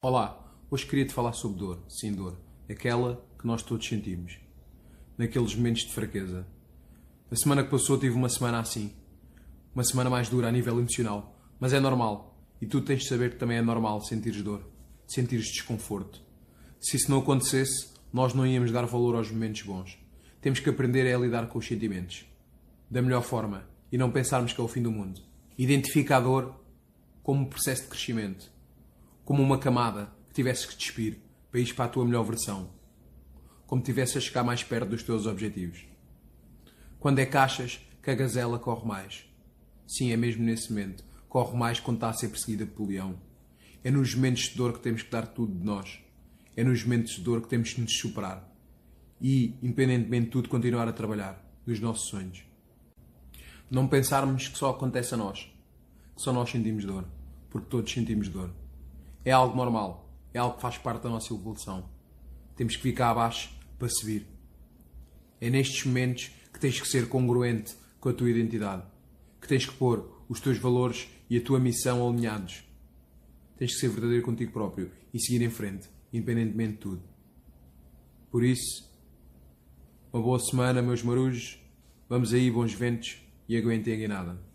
Olá, hoje queria-te falar sobre dor, sim dor, aquela que nós todos sentimos, naqueles momentos de fraqueza. A semana que passou tive uma semana assim, uma semana mais dura a nível emocional, mas é normal, e tu tens de saber que também é normal sentires dor, sentires desconforto. Se isso não acontecesse, nós não íamos dar valor aos momentos bons. Temos que aprender a lidar com os sentimentos, da melhor forma, e não pensarmos que é o fim do mundo. Identifica a dor como um processo de crescimento como uma camada que tivesses que despir para ir para a tua melhor versão. Como tivesse a chegar mais perto dos teus objetivos. Quando é caixas, que a gazela corre mais. Sim, é mesmo nesse momento. Corre mais quando está a ser perseguida por leão. É nos momentos de dor que temos que dar tudo de nós. É nos momentos de dor que temos que nos superar. E, independentemente de tudo, continuar a trabalhar dos nossos sonhos. Não pensarmos que só acontece a nós. Que só nós sentimos dor. Porque todos sentimos dor é algo normal, é algo que faz parte da nossa evolução. Temos que ficar abaixo para subir. É nestes momentos que tens que ser congruente com a tua identidade, que tens que pôr os teus valores e a tua missão alinhados. Tens que ser verdadeiro contigo próprio e seguir em frente, independentemente de tudo. Por isso, uma boa semana, meus marujos. Vamos aí, bons ventos e aguentem a guinada.